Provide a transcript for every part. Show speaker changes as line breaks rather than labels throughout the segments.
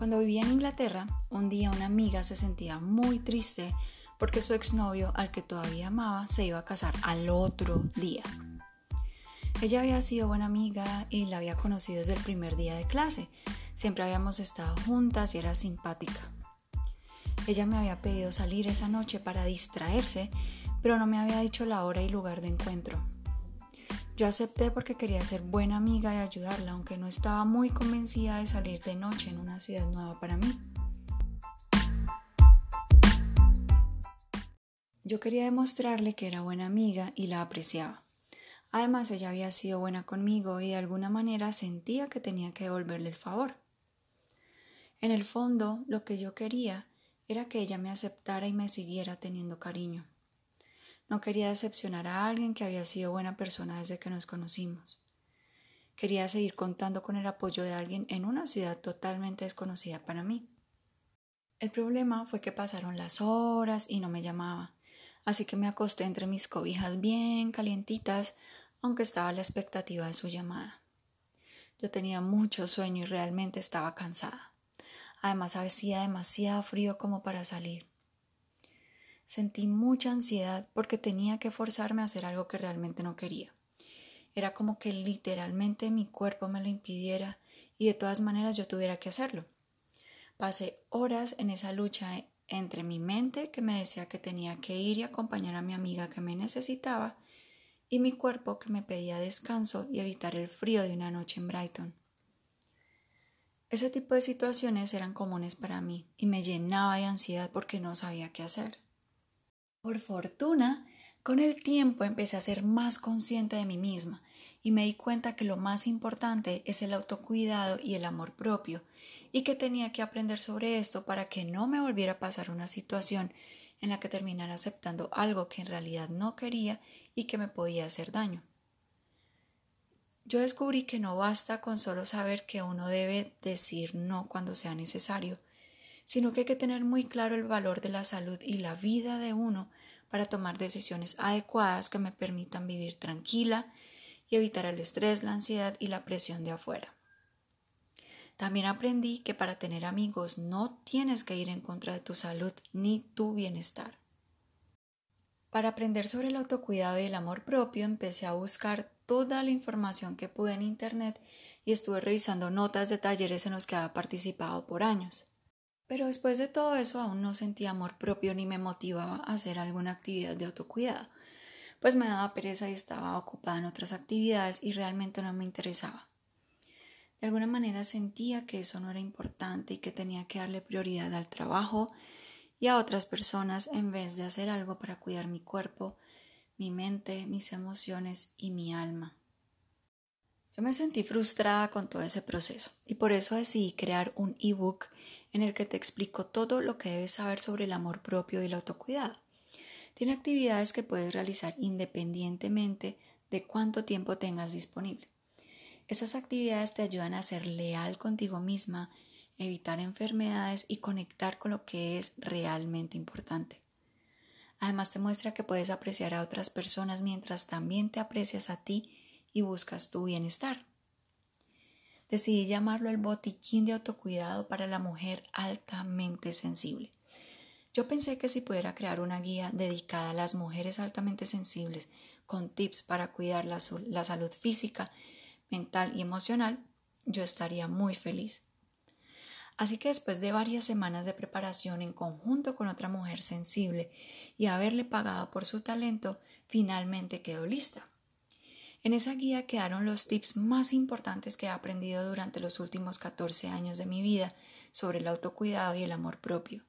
Cuando vivía en Inglaterra, un día una amiga se sentía muy triste porque su exnovio, al que todavía amaba, se iba a casar al otro día. Ella había sido buena amiga y la había conocido desde el primer día de clase. Siempre habíamos estado juntas y era simpática. Ella me había pedido salir esa noche para distraerse, pero no me había dicho la hora y lugar de encuentro. Yo acepté porque quería ser buena amiga y ayudarla, aunque no estaba muy convencida de salir de noche en una ciudad nueva para mí. Yo quería demostrarle que era buena amiga y la apreciaba. Además, ella había sido buena conmigo y de alguna manera sentía que tenía que devolverle el favor. En el fondo, lo que yo quería era que ella me aceptara y me siguiera teniendo cariño. No quería decepcionar a alguien que había sido buena persona desde que nos conocimos. Quería seguir contando con el apoyo de alguien en una ciudad totalmente desconocida para mí. El problema fue que pasaron las horas y no me llamaba, así que me acosté entre mis cobijas bien calientitas aunque estaba la expectativa de su llamada. Yo tenía mucho sueño y realmente estaba cansada. Además hacía demasiado frío como para salir. Sentí mucha ansiedad porque tenía que forzarme a hacer algo que realmente no quería. Era como que literalmente mi cuerpo me lo impidiera y de todas maneras yo tuviera que hacerlo. Pasé horas en esa lucha entre mi mente que me decía que tenía que ir y acompañar a mi amiga que me necesitaba y mi cuerpo que me pedía descanso y evitar el frío de una noche en Brighton. Ese tipo de situaciones eran comunes para mí y me llenaba de ansiedad porque no sabía qué hacer. Por fortuna, con el tiempo empecé a ser más consciente de mí misma y me di cuenta que lo más importante es el autocuidado y el amor propio y que tenía que aprender sobre esto para que no me volviera a pasar una situación en la que terminara aceptando algo que en realidad no quería y que me podía hacer daño. Yo descubrí que no basta con solo saber que uno debe decir no cuando sea necesario, sino que hay que tener muy claro el valor de la salud y la vida de uno para tomar decisiones adecuadas que me permitan vivir tranquila y evitar el estrés, la ansiedad y la presión de afuera. También aprendí que para tener amigos no tienes que ir en contra de tu salud ni tu bienestar. Para aprender sobre el autocuidado y el amor propio empecé a buscar toda la información que pude en Internet y estuve revisando notas de talleres en los que había participado por años. Pero después de todo eso aún no sentía amor propio ni me motivaba a hacer alguna actividad de autocuidado, pues me daba pereza y estaba ocupada en otras actividades y realmente no me interesaba. De alguna manera sentía que eso no era importante y que tenía que darle prioridad al trabajo y a otras personas en vez de hacer algo para cuidar mi cuerpo, mi mente, mis emociones y mi alma. Yo me sentí frustrada con todo ese proceso y por eso decidí crear un ebook en el que te explico todo lo que debes saber sobre el amor propio y el autocuidado. Tiene actividades que puedes realizar independientemente de cuánto tiempo tengas disponible. Esas actividades te ayudan a ser leal contigo misma, evitar enfermedades y conectar con lo que es realmente importante. Además te muestra que puedes apreciar a otras personas mientras también te aprecias a ti y buscas tu bienestar. Decidí llamarlo el botiquín de autocuidado para la mujer altamente sensible. Yo pensé que si pudiera crear una guía dedicada a las mujeres altamente sensibles con tips para cuidar la, salud física mental y emocional, yo estaría muy feliz. Así que después de varias semanas de preparación en conjunto con otra mujer sensible y haberle pagado por su talento, finalmente quedó lista. En esa guía quedaron los tips más importantes que he aprendido durante los últimos 14 años de mi vida sobre el autocuidado y el amor propio.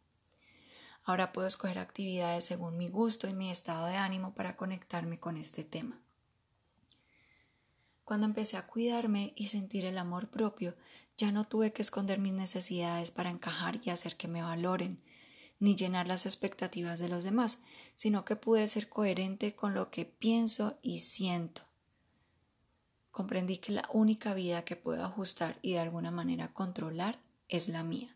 Ahora puedo escoger actividades según mi gusto y mi estado de ánimo para conectarme con este tema. Cuando empecé a cuidarme y sentir el amor propio, ya no tuve que esconder mis necesidades para encajar y hacer que me valoren, ni llenar las expectativas de los demás, sino que pude ser coherente con lo que pienso y siento. Comprendí que la única vida que puedo ajustar y de alguna manera controlar es la mía.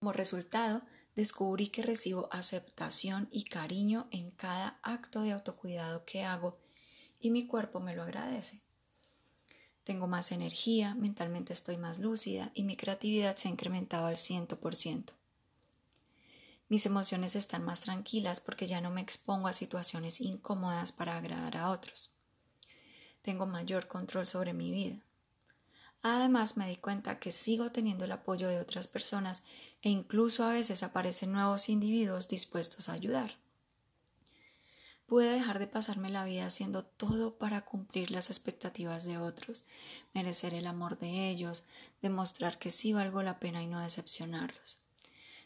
Como resultado, descubrí que recibo aceptación y cariño en cada acto de autocuidado que hago y mi cuerpo me lo agradece. Tengo más energía, mentalmente estoy más lúcida y mi creatividad se ha incrementado al 100%. Mis emociones están más tranquilas porque ya no me expongo a situaciones incómodas para agradar a otros. Tengo mayor control sobre mi vida. Además me di cuenta que sigo teniendo el apoyo de otras personas e incluso a veces aparecen nuevos individuos dispuestos a ayudar. Pude dejar de pasarme la vida haciendo todo para cumplir las expectativas de otros, merecer el amor de ellos, demostrar que sí valgo la pena y no decepcionarlos.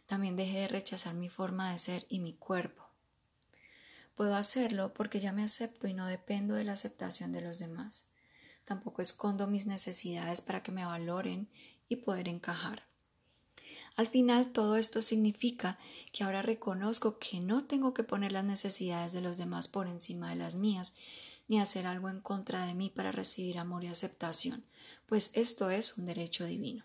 También dejé de rechazar mi forma de ser y mi cuerpo. Puedo hacerlo porque ya me acepto y no dependo de la aceptación de los demás. Tampoco escondo mis necesidades para que me valoren y poder encajar. Al final todo esto significa que ahora reconozco que no tengo que poner las necesidades de los demás por encima de las mías, ni hacer algo en contra de mí para recibir amor y aceptación, pues esto es un derecho divino.